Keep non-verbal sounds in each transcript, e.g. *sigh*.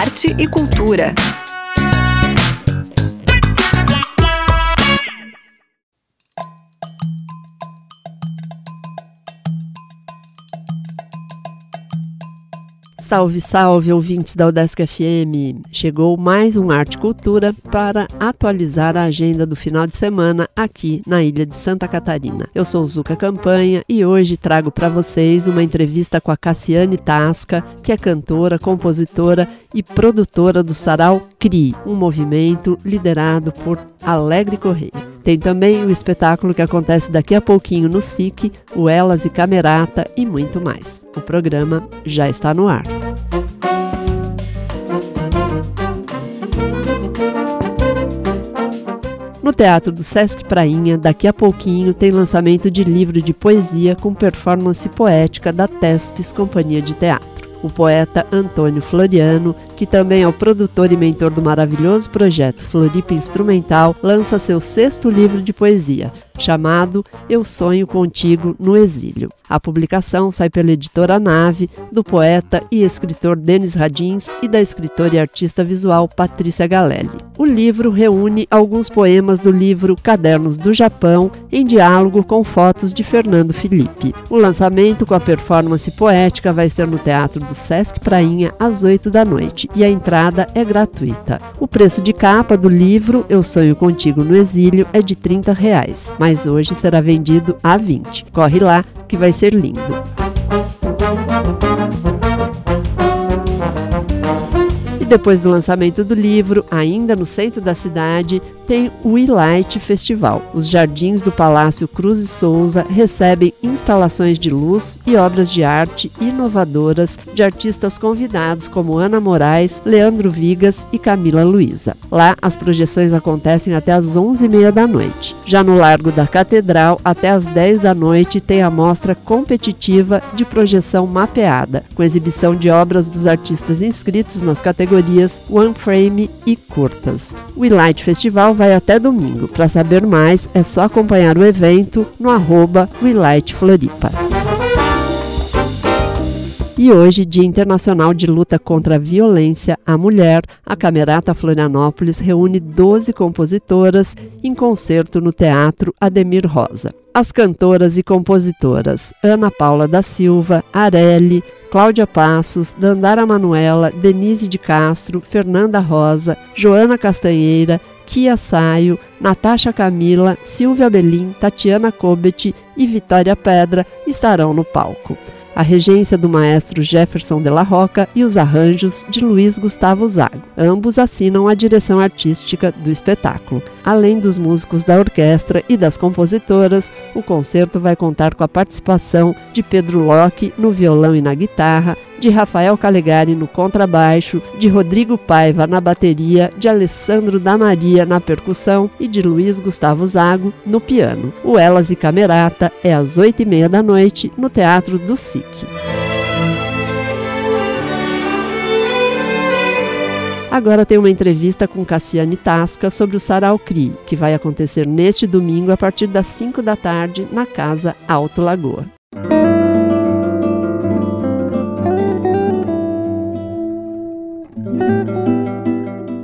arte e cultura. Salve, salve, ouvintes da Udesc FM! Chegou mais um Arte Cultura para atualizar a agenda do final de semana aqui na ilha de Santa Catarina. Eu sou Zuca Campanha e hoje trago para vocês uma entrevista com a Cassiane Tasca, que é cantora, compositora e produtora do Sarau CRI, um movimento liderado por Alegre Correia. Tem também o espetáculo que acontece daqui a pouquinho no SIC, o Elas e Camerata e muito mais. O programa já está no ar. No Teatro do Sesc Prainha, daqui a pouquinho, tem lançamento de livro de poesia com performance poética da Tespes Companhia de Teatro. O poeta Antônio Floriano que também é o produtor e mentor do maravilhoso projeto Floripa Instrumental, lança seu sexto livro de poesia, chamado Eu Sonho Contigo no Exílio. A publicação sai pela editora Nave, do poeta e escritor Denis Radins e da escritora e artista visual Patrícia Galelli. O livro reúne alguns poemas do livro Cadernos do Japão, em diálogo com fotos de Fernando Felipe. O lançamento com a performance poética vai ser no Teatro do Sesc Prainha às 8 da noite e a entrada é gratuita. O preço de capa do livro Eu Sonho Contigo no Exílio é de 30 reais, mas hoje será vendido a 20. Corre lá que vai ser lindo. E depois do lançamento do livro, ainda no centro da cidade, tem o Light Festival. Os jardins do Palácio Cruz e Souza recebem instalações de luz e obras de arte inovadoras de artistas convidados como Ana Moraes, Leandro Vigas e Camila Luiza. Lá, as projeções acontecem até às 11h30 da noite. Já no Largo da Catedral, até às 10 da noite, tem a mostra competitiva de projeção mapeada, com exibição de obras dos artistas inscritos nas categorias One Frame e Curtas. O Light Festival vai até domingo. Para saber mais, é só acompanhar o evento no arroba. E hoje, Dia Internacional de Luta contra a Violência à Mulher, a Camerata Florianópolis reúne 12 compositoras em concerto no Teatro Ademir Rosa. As cantoras e compositoras Ana Paula da Silva, Areli, Cláudia Passos, Dandara Manuela, Denise de Castro, Fernanda Rosa, Joana Castanheira, Kia Saio, Natasha Camila, Silvia Belim, Tatiana Kobet e Vitória Pedra estarão no palco. A regência do maestro Jefferson de la Roca e os arranjos de Luiz Gustavo Zago. Ambos assinam a direção artística do espetáculo. Além dos músicos da orquestra e das compositoras, o concerto vai contar com a participação de Pedro Locke no violão e na guitarra, de Rafael Calegari no contrabaixo, de Rodrigo Paiva na bateria, de Alessandro da Maria na percussão e de Luiz Gustavo Zago no piano. O Elas e Camerata é às oito e meia da noite no Teatro do SIC. Agora tem uma entrevista com Cassiane Tasca sobre o Sarau CRI, que vai acontecer neste domingo a partir das 5 da tarde na Casa Alto Lagoa.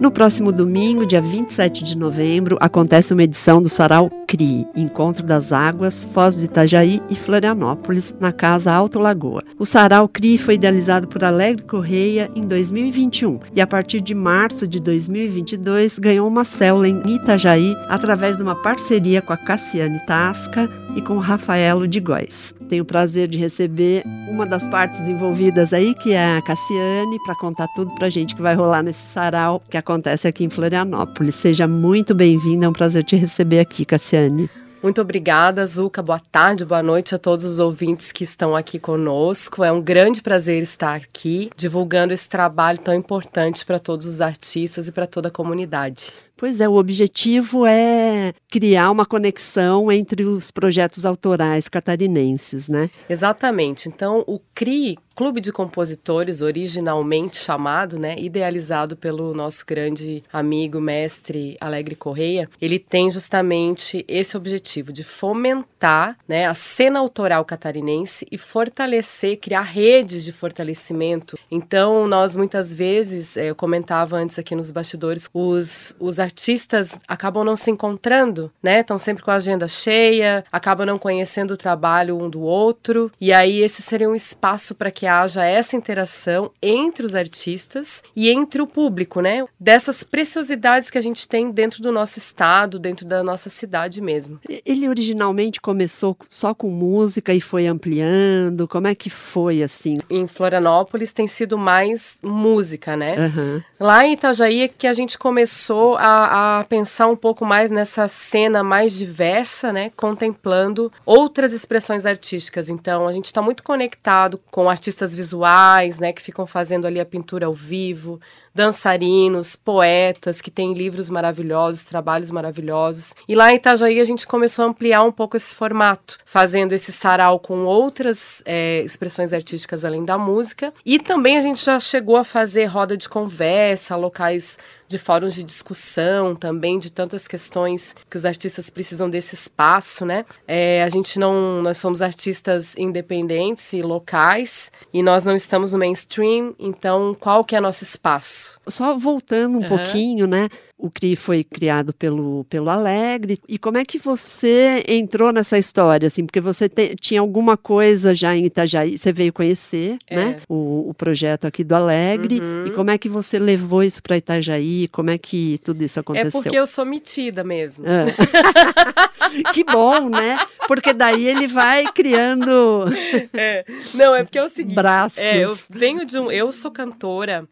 No próximo domingo, dia 27 de novembro, acontece uma edição do Sarau CRI, Encontro das Águas, Foz de Itajaí e Florianópolis, na Casa Alto Lagoa. O Sarau CRI foi idealizado por Alegre Correia em 2021 e, a partir de março de 2022, ganhou uma célula em Itajaí através de uma parceria com a Cassiane Tasca e com Rafaelo de Góes. Tenho o prazer de receber uma das partes envolvidas aí, que é a Cassiane, para contar tudo para a gente que vai rolar nesse sarau que acontece aqui em Florianópolis. Seja muito bem-vinda, é um prazer te receber aqui, Cassiane. Muito obrigada, Zuca. Boa tarde, boa noite a todos os ouvintes que estão aqui conosco. É um grande prazer estar aqui divulgando esse trabalho tão importante para todos os artistas e para toda a comunidade. Pois é, o objetivo é criar uma conexão entre os projetos autorais catarinenses, né? Exatamente. Então, o CRI, Clube de Compositores, originalmente chamado, né, idealizado pelo nosso grande amigo, mestre Alegre Correia, ele tem justamente esse objetivo de fomentar né, a cena autoral catarinense e fortalecer, criar redes de fortalecimento. Então, nós muitas vezes, eh, eu comentava antes aqui nos bastidores, os, os artistas acabam não se encontrando, né? Estão sempre com a agenda cheia, acabam não conhecendo o trabalho um do outro, e aí esse seria um espaço para que haja essa interação entre os artistas e entre o público, né? Dessas preciosidades que a gente tem dentro do nosso estado, dentro da nossa cidade mesmo. Ele originalmente começou só com música e foi ampliando. Como é que foi assim? Em Florianópolis tem sido mais música, né? Uhum. Lá em Itajaí é que a gente começou a, a pensar um pouco mais nessa cena mais diversa, né? Contemplando outras expressões artísticas. Então a gente está muito conectado com artistas visuais, né? Que ficam fazendo ali a pintura ao vivo, dançarinos, poetas que têm livros maravilhosos, trabalhos maravilhosos. E lá em Itajaí a gente começou a ampliar um pouco esse formato, fazendo esse sarau com outras é, expressões artísticas além da música. E também a gente já chegou a fazer roda de conversa, locais de fóruns de discussão também de tantas questões que os artistas precisam desse espaço, né? É, a gente não, nós somos artistas independentes e locais e nós não estamos no mainstream, então qual que é nosso espaço? Só voltando um uhum. pouquinho, né? O CRI foi criado pelo, pelo Alegre. E como é que você entrou nessa história? Assim, porque você te, tinha alguma coisa já em Itajaí, você veio conhecer é. né, o, o, projeto aqui do Alegre. Uhum. E como é que você levou isso para Itajaí? Como é que tudo isso aconteceu? É porque eu sou metida mesmo. É. *laughs* que bom, né? Porque daí ele vai criando. *laughs* É. Não, é porque é o seguinte. Braços. É, eu venho de um. Eu sou cantora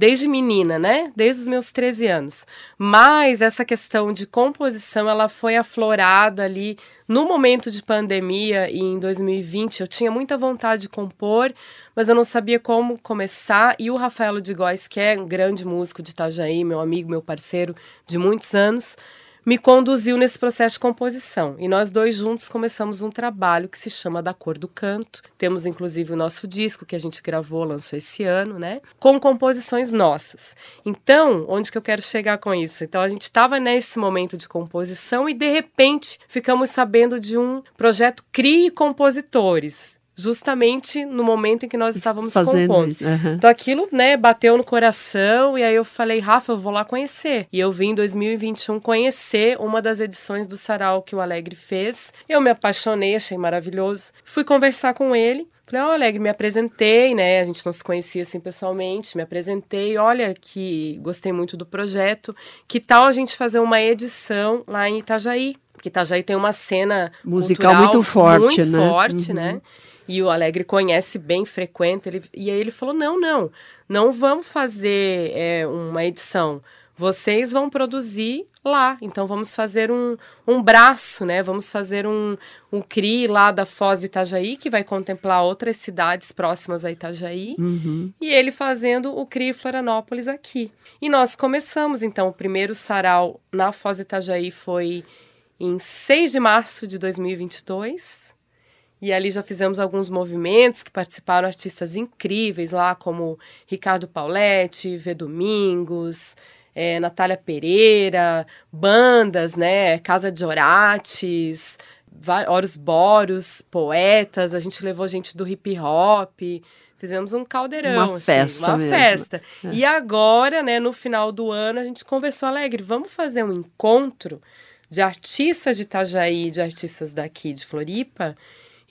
desde menina, né? Desde os meus 13 anos. Mas essa questão de composição, ela foi aflorada ali no momento de pandemia e em 2020. Eu tinha muita vontade de compor, mas eu não sabia como começar. E o Rafaelo de Góes, que é um grande músico de Itajaí, meu amigo, meu parceiro de muitos anos, me conduziu nesse processo de composição. E nós dois juntos começamos um trabalho que se chama Da Cor do Canto. Temos inclusive o nosso disco que a gente gravou, lançou esse ano, né? Com composições nossas. Então, onde que eu quero chegar com isso? Então, a gente estava nesse momento de composição e de repente ficamos sabendo de um projeto Crie Compositores justamente no momento em que nós estávamos Fazendo compondo. Uhum. Então aquilo, né, bateu no coração e aí eu falei, Rafa, eu vou lá conhecer. E eu vim em 2021 conhecer uma das edições do Sarau que o Alegre fez. Eu me apaixonei, achei maravilhoso. Fui conversar com ele. Falei, oh, Alegre, me apresentei, né? A gente não se conhecia assim pessoalmente, me apresentei. Olha, que gostei muito do projeto. Que tal a gente fazer uma edição lá em Itajaí? Porque Itajaí tem uma cena musical muito forte, muito né? forte, né? uhum. né? E o Alegre conhece bem, frequenta. Ele, e aí ele falou: não, não, não vamos fazer é, uma edição. Vocês vão produzir lá. Então vamos fazer um, um braço, né? Vamos fazer um, um CRI lá da Foz do Itajaí, que vai contemplar outras cidades próximas a Itajaí. Uhum. E ele fazendo o CRI Florianópolis aqui. E nós começamos, então, o primeiro sarau na Foz do Itajaí foi em 6 de março de 2022. E ali já fizemos alguns movimentos que participaram artistas incríveis lá, como Ricardo Pauletti, V Domingos, é, Natália Pereira, bandas, né? Casa de Orates, Horus Boros, poetas, a gente levou gente do hip hop. Fizemos um caldeirão, uma assim, festa, uma mesmo. festa. É. E agora, né, no final do ano, a gente conversou alegre, vamos fazer um encontro de artistas de Itajaí, de artistas daqui de Floripa,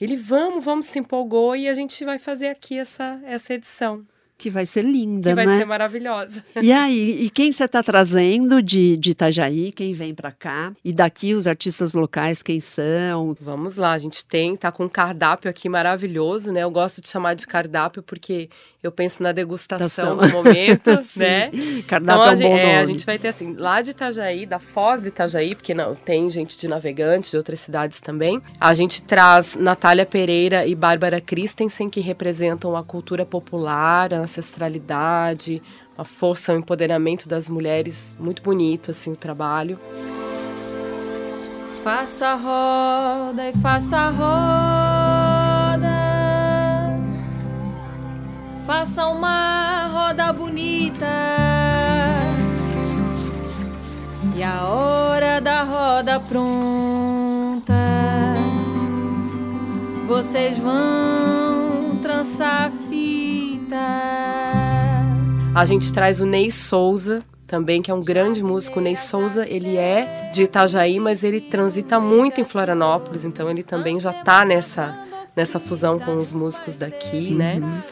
ele, vamos, vamos, se empolgou e a gente vai fazer aqui essa, essa edição. Que vai ser linda, que né? vai ser maravilhosa. E aí, e quem você está trazendo de, de Itajaí, quem vem para cá? E daqui os artistas locais, quem são? Vamos lá, a gente tem, tá com um cardápio aqui maravilhoso, né? Eu gosto de chamar de cardápio porque eu penso na degustação do momento, *laughs* né? Cardápio então, é um bom é, nome. a gente vai ter assim, lá de Itajaí, da Foz de Itajaí, porque não tem gente de navegantes de outras cidades também. A gente traz Natália Pereira e Bárbara Christensen, que representam a cultura popular, a ancestralidade, a força, o empoderamento das mulheres, muito bonito assim o trabalho. Faça a roda e faça a roda. Faça uma roda bonita. E a hora da roda pronta. Vocês vão trançar. A gente traz o Ney Souza, também, que é um grande músico. Ney Souza, ele é de Itajaí, mas ele transita muito em Florianópolis, então ele também já está nessa, nessa fusão com os músicos daqui, né? Uhum.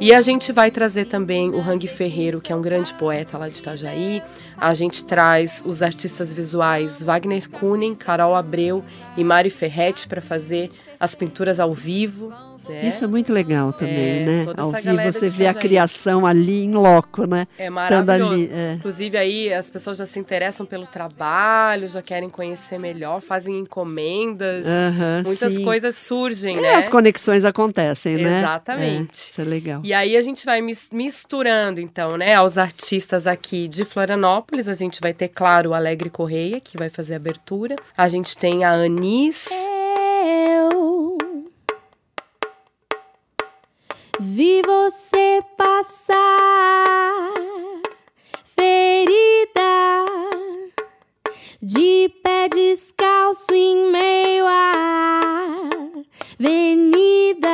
E a gente vai trazer também o Hang Ferreiro, que é um grande poeta lá de Itajaí. A gente traz os artistas visuais Wagner Kunen, Carol Abreu e Mari Ferretti para fazer as pinturas ao vivo. Né? Isso é muito legal também, é, né? Ao vivo você vê a criação ali em loco, né? É maravilhoso. Ali, é. Inclusive aí as pessoas já se interessam pelo trabalho, já querem conhecer melhor, fazem encomendas, uh -huh, muitas sim. coisas surgem, é, né? As conexões acontecem, né? Exatamente. É, isso é legal. E aí a gente vai misturando, então, né, aos artistas aqui de Florianópolis. A gente vai ter, claro, o Alegre Correia, que vai fazer a abertura. A gente tem a Anis. Eu Vi você passar, ferida, de pé descalço em meio à avenida.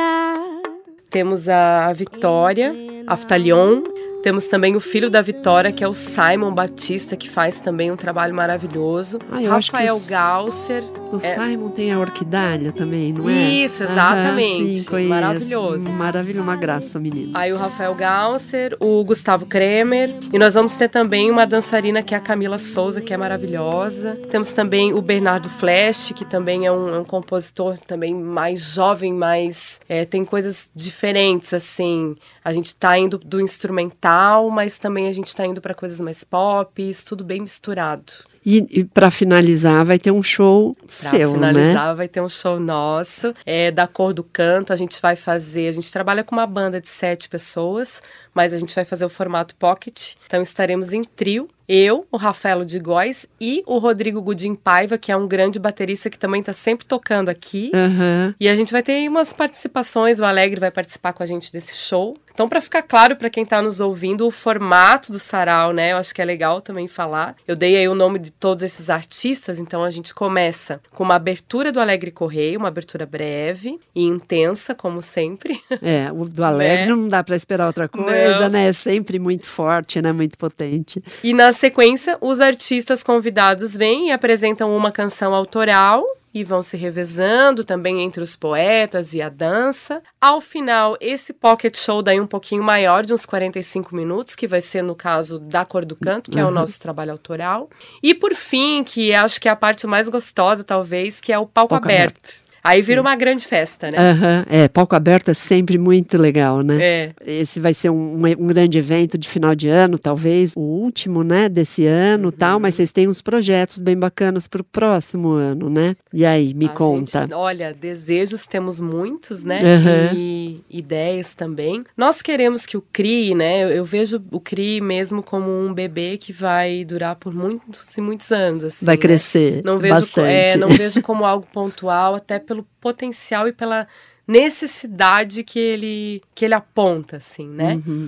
Temos a Vitória, Aftalion, temos também o filho da Vitória, que é o Simon Batista, que faz também um trabalho maravilhoso. Ah, Rafael Gausser. O é... Simon tem a orquidária também, não é? Isso, exatamente. Ah, sim, maravilhoso. Maravilha, uma graça, menino. Aí o Rafael Gausser, o Gustavo Kremer. E nós vamos ter também uma dançarina que é a Camila Souza, que é maravilhosa. Temos também o Bernardo Flash, que também é um, é um compositor também mais jovem, mais. É, tem coisas diferentes, assim. A gente está indo do instrumental, mas também a gente está indo para coisas mais pop, tudo bem misturado. E, e para finalizar, vai ter um show pra seu, né? Para finalizar, vai ter um show nosso, é, da Cor do Canto. A gente vai fazer, a gente trabalha com uma banda de sete pessoas, mas a gente vai fazer o formato pocket. Então estaremos em trio, eu, o Rafaelo de Góes e o Rodrigo Gudim Paiva, que é um grande baterista que também está sempre tocando aqui. Uhum. E a gente vai ter umas participações, o Alegre vai participar com a gente desse show. Então, para ficar claro para quem está nos ouvindo, o formato do sarau, né? Eu acho que é legal também falar. Eu dei aí o nome de todos esses artistas, então a gente começa com uma abertura do Alegre Correio, uma abertura breve e intensa, como sempre. É, o do Alegre *laughs* né? não dá para esperar outra coisa, não. Né? É sempre muito forte, né? Muito potente. E na sequência, os artistas convidados vêm e apresentam uma canção autoral e vão se revezando também entre os poetas e a dança. Ao final, esse pocket show daí um pouquinho maior, de uns 45 minutos, que vai ser no caso da Cor do Canto, que uhum. é o uhum. nosso trabalho autoral. E por fim, que acho que é a parte mais gostosa, talvez, que é o palco, palco aberto. aberto Aí vira uma grande festa, né? Uhum. É, palco aberto é sempre muito legal, né? É. Esse vai ser um, um grande evento de final de ano, talvez o último, né, desse ano, uhum. tal. Mas vocês têm uns projetos bem bacanas para o próximo ano, né? E aí, me A conta. Gente, olha, desejos temos muitos, né? Uhum. E ideias também. Nós queremos que o CRI, né? Eu, eu, vejo o CRI mesmo como um bebê que vai durar por muitos e muitos anos, assim. Vai né? crescer. Não vejo, bastante. É, não vejo como algo pontual, até pelo *laughs* pelo potencial e pela necessidade que ele, que ele aponta, assim, né? Uhum.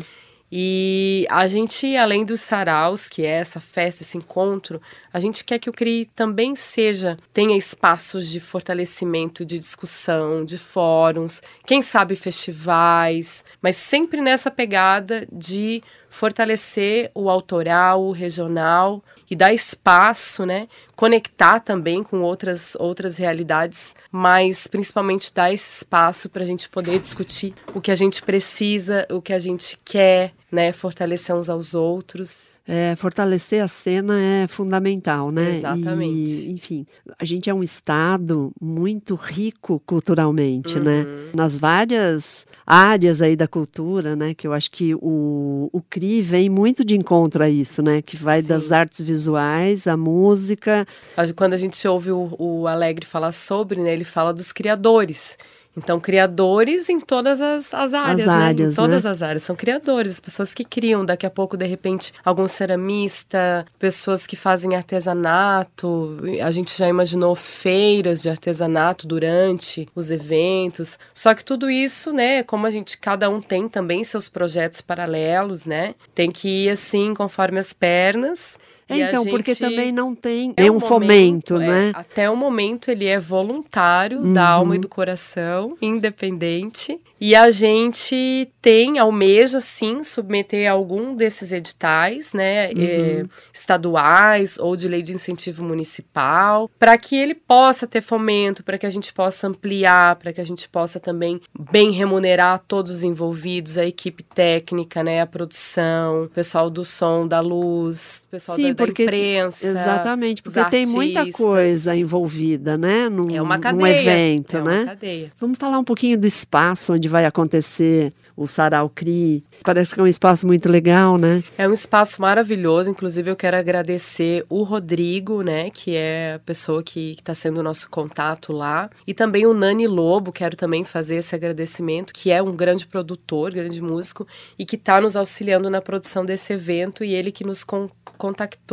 E a gente, além dos saraus, que é essa festa, esse encontro, a gente quer que o CRI também seja, tenha espaços de fortalecimento, de discussão, de fóruns, quem sabe festivais, mas sempre nessa pegada de fortalecer o autoral, o regional, e dar espaço, né? Conectar também com outras, outras realidades, mas principalmente dar esse espaço para a gente poder discutir o que a gente precisa, o que a gente quer, né? Fortalecer uns aos outros. É, fortalecer a cena é fundamental, né? Exatamente. E, enfim, a gente é um estado muito rico culturalmente, né? uhum. né? Nas várias áreas aí da cultura, né? Que eu acho que o, o CRI vem muito de encontro a isso, né? Que vai Sim. das artes visuais, a música. Quando a gente ouve o, o Alegre falar sobre, né? Ele fala dos criadores. Então, criadores em todas as, as áreas, As né? áreas, em todas né? as áreas. São criadores, as pessoas que criam. Daqui a pouco, de repente, algum ceramista, pessoas que fazem artesanato. A gente já imaginou feiras de artesanato durante os eventos. Só que tudo isso, né, como a gente, cada um tem também seus projetos paralelos, né? Tem que ir assim, conforme as pernas. É, então, porque também não tem até nenhum o fomento, momento, né? é, até o momento ele é voluntário Uhum. da alma e do coração, independente. E a gente tem, almeja sim, submeter algum desses editais, né, é, Uhum. estaduais ou de lei de incentivo municipal, para que ele possa ter fomento, para que a gente possa ampliar, para que a gente possa também bem remunerar todos os envolvidos, a equipe técnica, né, a produção, o pessoal do som, da luz, o pessoal Sim, da porque- imprensa. Exatamente, porque tem muita coisa envolvida, né? Num, É uma num cadeia. evento, é uma né? cadeia. Vamos falar um pouquinho do espaço onde vai acontecer o Sarau CRI. Parece que é um espaço muito legal, né? É um espaço maravilhoso, inclusive eu quero agradecer o Rodrigo, né, que é a pessoa que está sendo o nosso contato lá, e também o Nani Lobo, quero também fazer esse agradecimento, que é um grande produtor, grande músico, e que está nos auxiliando na produção desse evento, e ele que nos con- contactou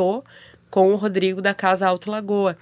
com o Rodrigo da Casa Alto Lagoa.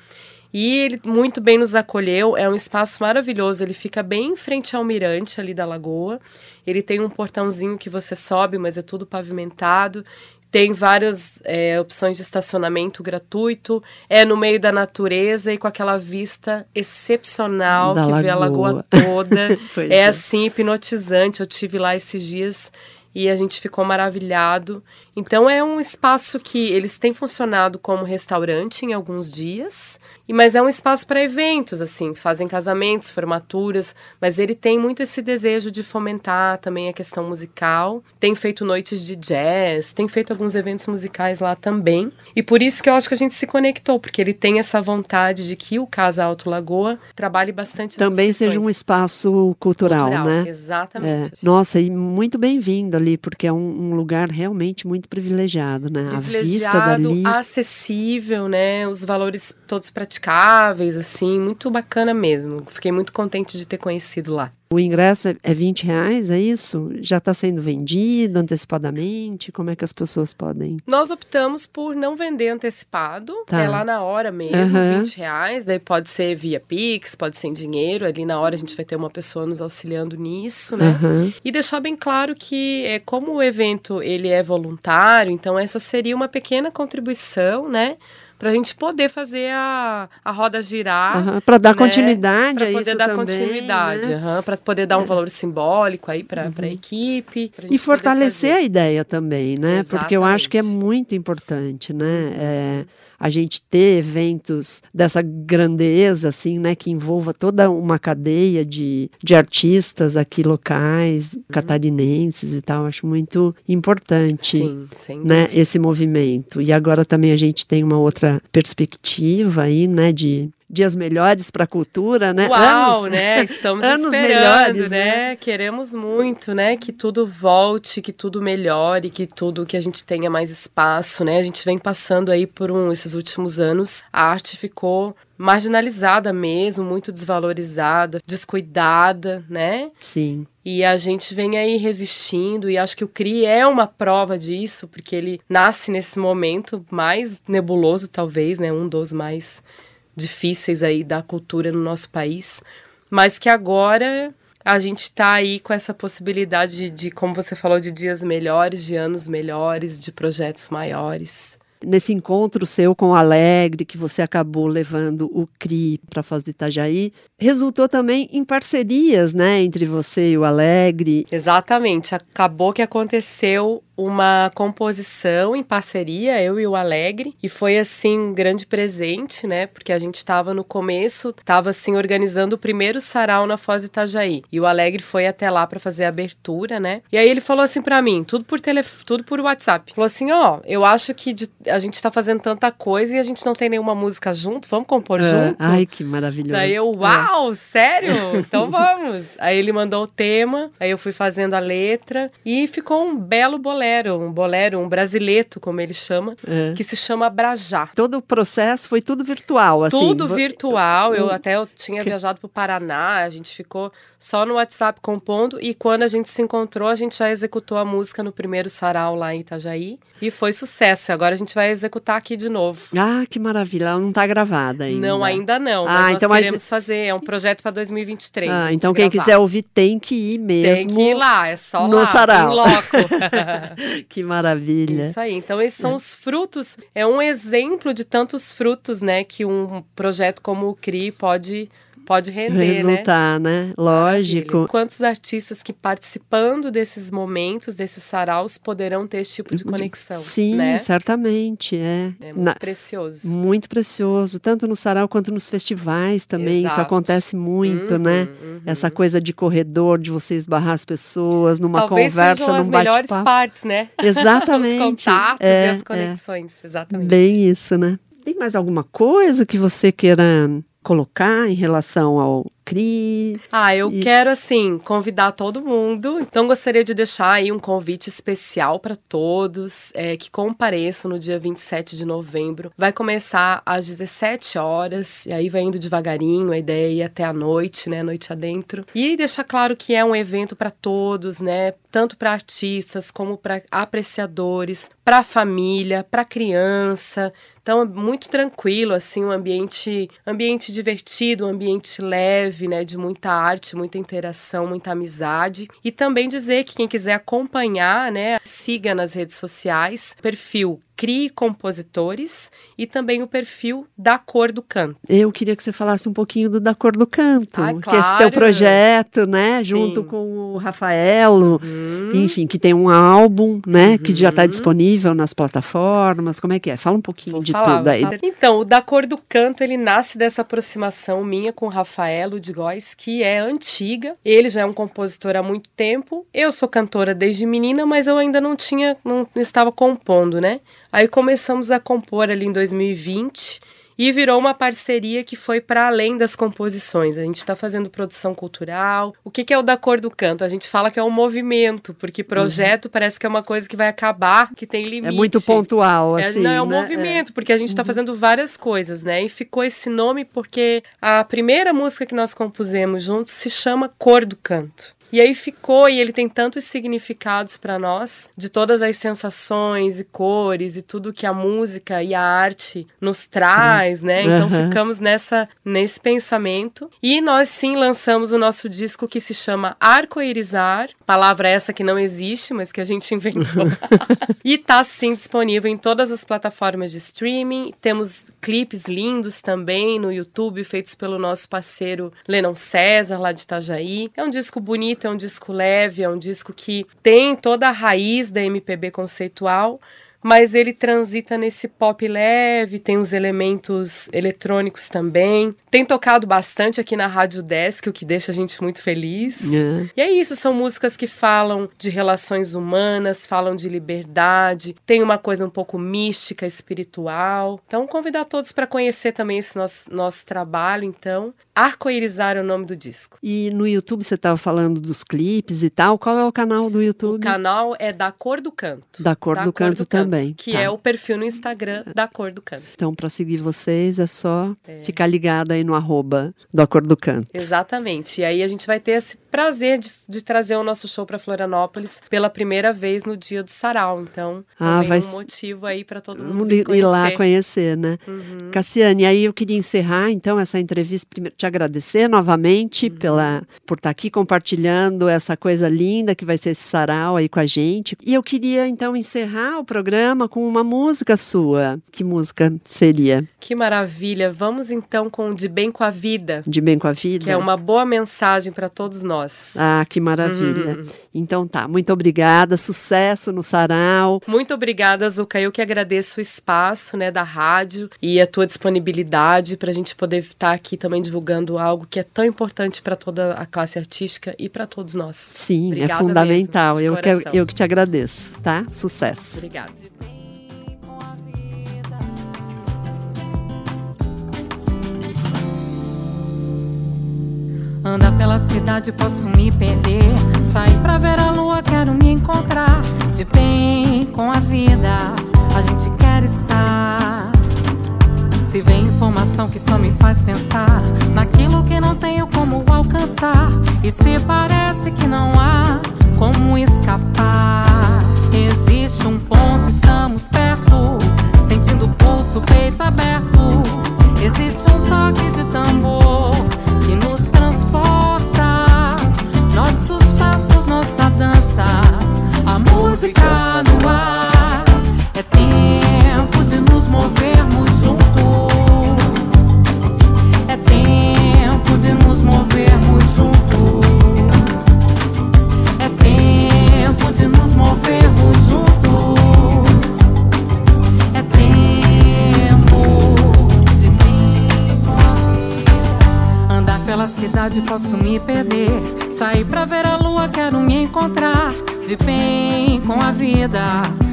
E ele muito bem nos acolheu, é um espaço maravilhoso, ele fica bem em frente ao mirante ali da lagoa. Ele tem um portãozinho que você sobe, mas é tudo pavimentado. Tem várias é, opções de estacionamento gratuito, é no meio da natureza e com aquela vista excepcional Da que vê a lagoa lagoa. toda. *laughs* Pois é assim, hipnotizante. Eu tive lá esses dias e a gente ficou maravilhado. Então é um espaço que eles têm funcionado como restaurante em alguns dias, e mas é um espaço para eventos assim, fazem casamentos, formaturas, mas ele tem muito esse desejo de fomentar também a questão musical. Tem feito noites de jazz, tem feito alguns eventos musicais lá também. E por isso que eu acho que a gente se conectou, porque ele tem essa vontade de que o Casa Alto Lagoa trabalhe bastante Também seja um espaço cultural, Cultural, né? É. Exatamente. Nossa, e muito bem-vindo ali, porque é um, um lugar realmente muito privilegiado, né? A vista privilegiado, dali. acessível, né? Os valores todos praticáveis, assim, muito bacana mesmo. Fiquei muito contente de ter conhecido lá. O ingresso é, é 20 reais, é isso? Já está sendo vendido antecipadamente? Como é que as pessoas podem? Nós optamos por não vender antecipado, Tá. é lá na hora mesmo, Aham. 20 reais. Daí pode ser via Pix, pode ser em dinheiro. Ali na hora a gente vai ter uma pessoa nos auxiliando nisso, né? Aham. E deixar bem claro que, é, como o evento ele é voluntário, então essa seria uma pequena contribuição, né? Para a gente poder fazer a, a roda girar. Para dar né, continuidade Para a poder isso dar também, continuidade, né? para poder dar um valor simbólico aí para a equipe. pra E poder fortalecer a ideia também, né? Porque eu acho que é Exatamente. muito importante, né? É, a gente ter eventos dessa grandeza, assim, né? Que envolva toda uma cadeia de, de artistas aqui locais, Uhum. catarinenses e tal. Acho muito importante. Sim, Né, esse movimento. E agora também a gente tem uma outra perspectiva aí, né, de dias melhores para a cultura, né? Uau, Anos- né? *laughs* Estamos anos esperando, melhores, né? né? Queremos muito, né? Que tudo volte, que tudo melhore, que tudo que a gente tenha mais espaço, né? A gente vem passando aí por um esses últimos anos, a arte ficou marginalizada mesmo, muito desvalorizada, descuidada, né? Sim. E a gente vem aí resistindo, e acho que o CRI é uma prova disso, porque ele nasce nesse momento mais nebuloso, talvez, né? Um dos mais difíceis aí da cultura no nosso país, mas que agora a gente está aí com essa possibilidade de, de, como você falou, de dias melhores, de anos melhores, de projetos maiores. Nesse encontro seu com o Alegre, que você acabou levando o CRI para a Foz do Itajaí, resultou também em parcerias, né, entre você e o Alegre. Exatamente. Acabou que aconteceu uma composição em parceria, eu e o Alegre, e foi assim um grande presente, né? Porque a gente estava no começo, estava assim organizando o primeiro sarau na Foz do Itajaí. E o Alegre foi até lá para fazer a abertura, né? E aí ele falou assim para mim, tudo por telefone, tudo por WhatsApp. Falou assim: "Ó, eu acho que de, a gente tá fazendo tanta coisa e a gente não tem nenhuma música junto, vamos compor É, junto?" ai, que maravilhoso. Daí eu, É. uau, sério? *laughs* Então vamos. aí ele mandou o tema, aí eu fui fazendo a letra e ficou um belo bolero bolero, um bolero, um brasileto, como ele chama, É. que se chama Brajá. Todo o processo foi tudo virtual, assim. Tudo virtual. Eu Hum. até eu tinha viajado para o Paraná, a gente ficou só no WhatsApp compondo e quando a gente se encontrou, a gente já executou a música no primeiro sarau lá em Itajaí e foi sucesso. Agora a gente vai executar aqui de novo. Ah, que maravilha. Ela não está gravada ainda. Não, ainda não, mas Ah, nós então a queremos fazer. É um projeto para 2023. a Ah, então quem gravar. quiser ouvir tem que ir mesmo. Tem que ir lá, é só no lá, sarau. em loco. *laughs* *laughs* que maravilha. Isso aí. Então, esses são os frutos. É um exemplo de tantos frutos, né, que um projeto como o CRI pode, pode render, né? Resultar, né? Lógico. Maravilha. Quantos artistas que participando desses momentos, desses saraus, poderão ter esse tipo de conexão, Sim, né? certamente. É, É muito Na- precioso. muito precioso, tanto no sarau quanto nos festivais também. Isso Exato. acontece muito, Uhum, né? uhum. Essa coisa de corredor, de você esbarrar as pessoas numa Talvez conversa, sejam as melhores partes, né? *laughs* Exatamente. Os contatos é, e as é. conexões, exatamente. Bem isso, né? Tem mais alguma coisa que você queira colocar em relação ao CRI? Ah, eu E- quero, assim, convidar todo mundo. Então, gostaria de deixar aí um convite especial para todos é, que compareçam no dia 27 de novembro. Vai começar às 17 horas, e aí vai indo devagarinho, a ideia é ir até a noite, né? Noite adentro. E deixar claro que é um evento para todos, né? Tanto para artistas como para apreciadores, para família, para criança. Então, é muito tranquilo, assim, um ambiente, ambiente divertido, um ambiente leve, né, de muita arte, muita interação, muita amizade. E também dizer que quem quiser acompanhar, né, siga nas redes sociais, perfil Crie Compositores e também o perfil da Cor do Canto. Eu queria que você falasse um pouquinho do Da Cor do Canto, Ah, que é esse teu claro. projeto, né, junto Sim. com o Rafaelo, Hum. enfim, que tem um álbum, né, que já está Uhum. disponível nas plataformas. Como é que é? Fala um pouquinho Vou de falar, tudo aí. Então, o Da Cor do Canto, ele nasce dessa aproximação minha com o Rafaelo de Góes, que é antiga. Ele já é um compositor há muito tempo. Eu sou cantora desde menina, mas eu ainda não tinha, não estava compondo, né? Aí começamos a compor ali em 2020 e virou uma parceria que foi para além das composições. A gente está fazendo produção cultural. O que, que é o da cor do canto? A gente fala que é um movimento, porque projeto parece que é uma coisa que vai acabar, que tem limite. É muito pontual, É, assim, não, é um né? movimento, porque a gente está fazendo várias coisas, né? E ficou esse nome porque a primeira música que nós compusemos juntos se chama Cor do Canto. E aí ficou, e ele tem tantos significados para nós, de todas as sensações e cores e tudo que a música e a arte nos traz, né? Então Aham. ficamos nessa nesse pensamento. E nós sim lançamos o nosso disco que se chama Arco-Irizar, palavra essa que não existe, mas que a gente *laughs* inventou. *laughs* e tá sim disponível em todas as plataformas de streaming. Temos clipes lindos também no YouTube, feitos pelo nosso parceiro Lennon César, lá de Itajaí. É um disco bonito, é um disco leve, é um disco que tem toda a raiz da MPB conceitual. Mas ele transita nesse pop leve, tem uns elementos eletrônicos também. Tem tocado bastante aqui na Rádio Desk, o que deixa a gente muito feliz. É. E é isso, são músicas que falam de relações humanas, falam de liberdade, tem uma coisa um pouco mística, espiritual. Então, convidar todos para conhecer também esse nosso, nosso trabalho, então. Arco-Irizar é o nome do disco. E no YouTube você estava falando dos clipes e tal. Qual é o canal do O YouTube? canal é Da Cor do Canto. Da Cor do Canto também, Que tá. é o perfil no Instagram da Cor do Canto. Então, para seguir vocês, é só ficar ligado aí no arroba do Cor do Canto. Exatamente. E aí a gente vai ter esse prazer de, de trazer o nosso show para Florianópolis pela primeira vez no dia do Sarau. Então, Ah, vai um motivo aí para todo mundo ir lá conhecer. conhecer, né? Uhum. Cassiane, aí eu queria encerrar então essa entrevista, primeiro te agradecer novamente Uhum. pela por estar aqui compartilhando essa coisa linda que vai ser esse sarau aí com a gente. E eu queria então encerrar o programa com uma música sua. Que música seria? Que maravilha. Vamos então com De Bem com a Vida, De bem com a vida? que é uma boa mensagem para todos nós. Ah, que maravilha. Uhum. Então tá, muito obrigada, sucesso no sarau. Muito obrigada, Zuka. Eu que agradeço o espaço né, da rádio e a tua disponibilidade para a gente poder estar aqui também divulgando divulgando algo que é tão importante para toda a classe artística e para todos nós. Sim, é Obrigada é fundamental. Mesmo, eu, que, eu que te agradeço, tá? Sucesso. Obrigada. Andar pela cidade, posso me perder. Sair pra ver a lua, quero me encontrar. De bem com a vida, a gente quer estar. Se vem informação que só me faz pensar naquilo que não tenho como alcançar. E se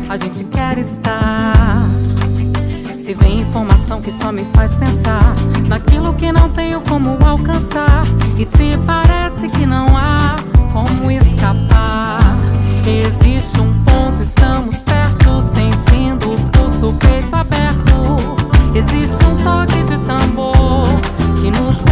a gente quer estar. Se vem informação que só me faz pensar naquilo que não tenho como alcançar. E se parece que não há como escapar, existe um ponto, estamos perto, sentindo o pulso, o peito aberto. Existe um toque de tambor que nos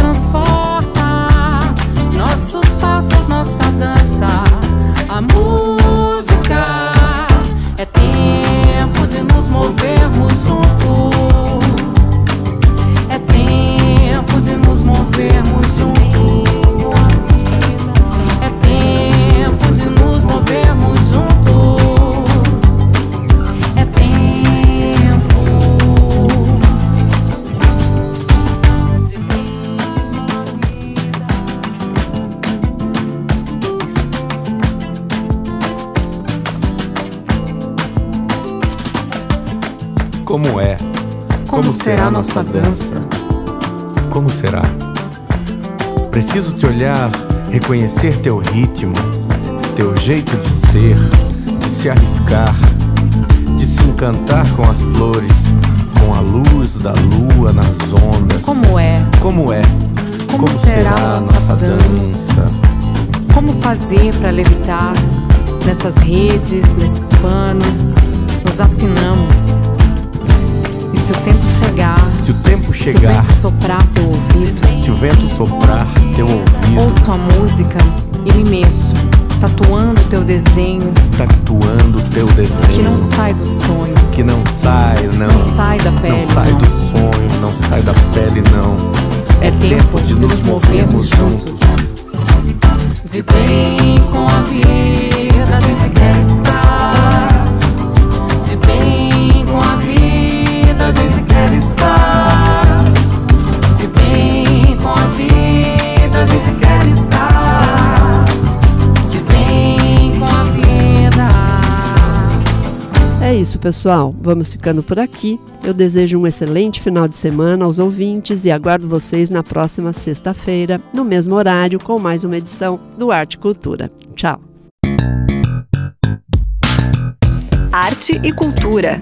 Como é? Como será nossa dança? Como será? Preciso te olhar, reconhecer teu ritmo, teu jeito de ser, de se arriscar, de se encantar com as flores, com a luz da lua nas ondas. Como é? Como é? Como será nossa dança? Como fazer para levitar nessas redes, nesses panos? Nos afinamos. Se o tempo chegar, Se o tempo se o chegar, vento soprar teu ouvido, se o vento soprar teu ouvido, ouço a música e me mexo, tatuando teu desenho tatuando teu desenho, que não sai do sonho, que não sai, não, não sai da pele. não sai não. do sonho, não sai da pele, não. É tempo de nos movermos juntos. De bem com a vida, a gente quer estar. Isso, pessoal. Vamos ficando por aqui. Eu desejo um excelente final de semana aos ouvintes e aguardo vocês na próxima sexta-feira, no mesmo horário, com mais uma edição do Arte e Cultura. Tchau. Arte e Cultura.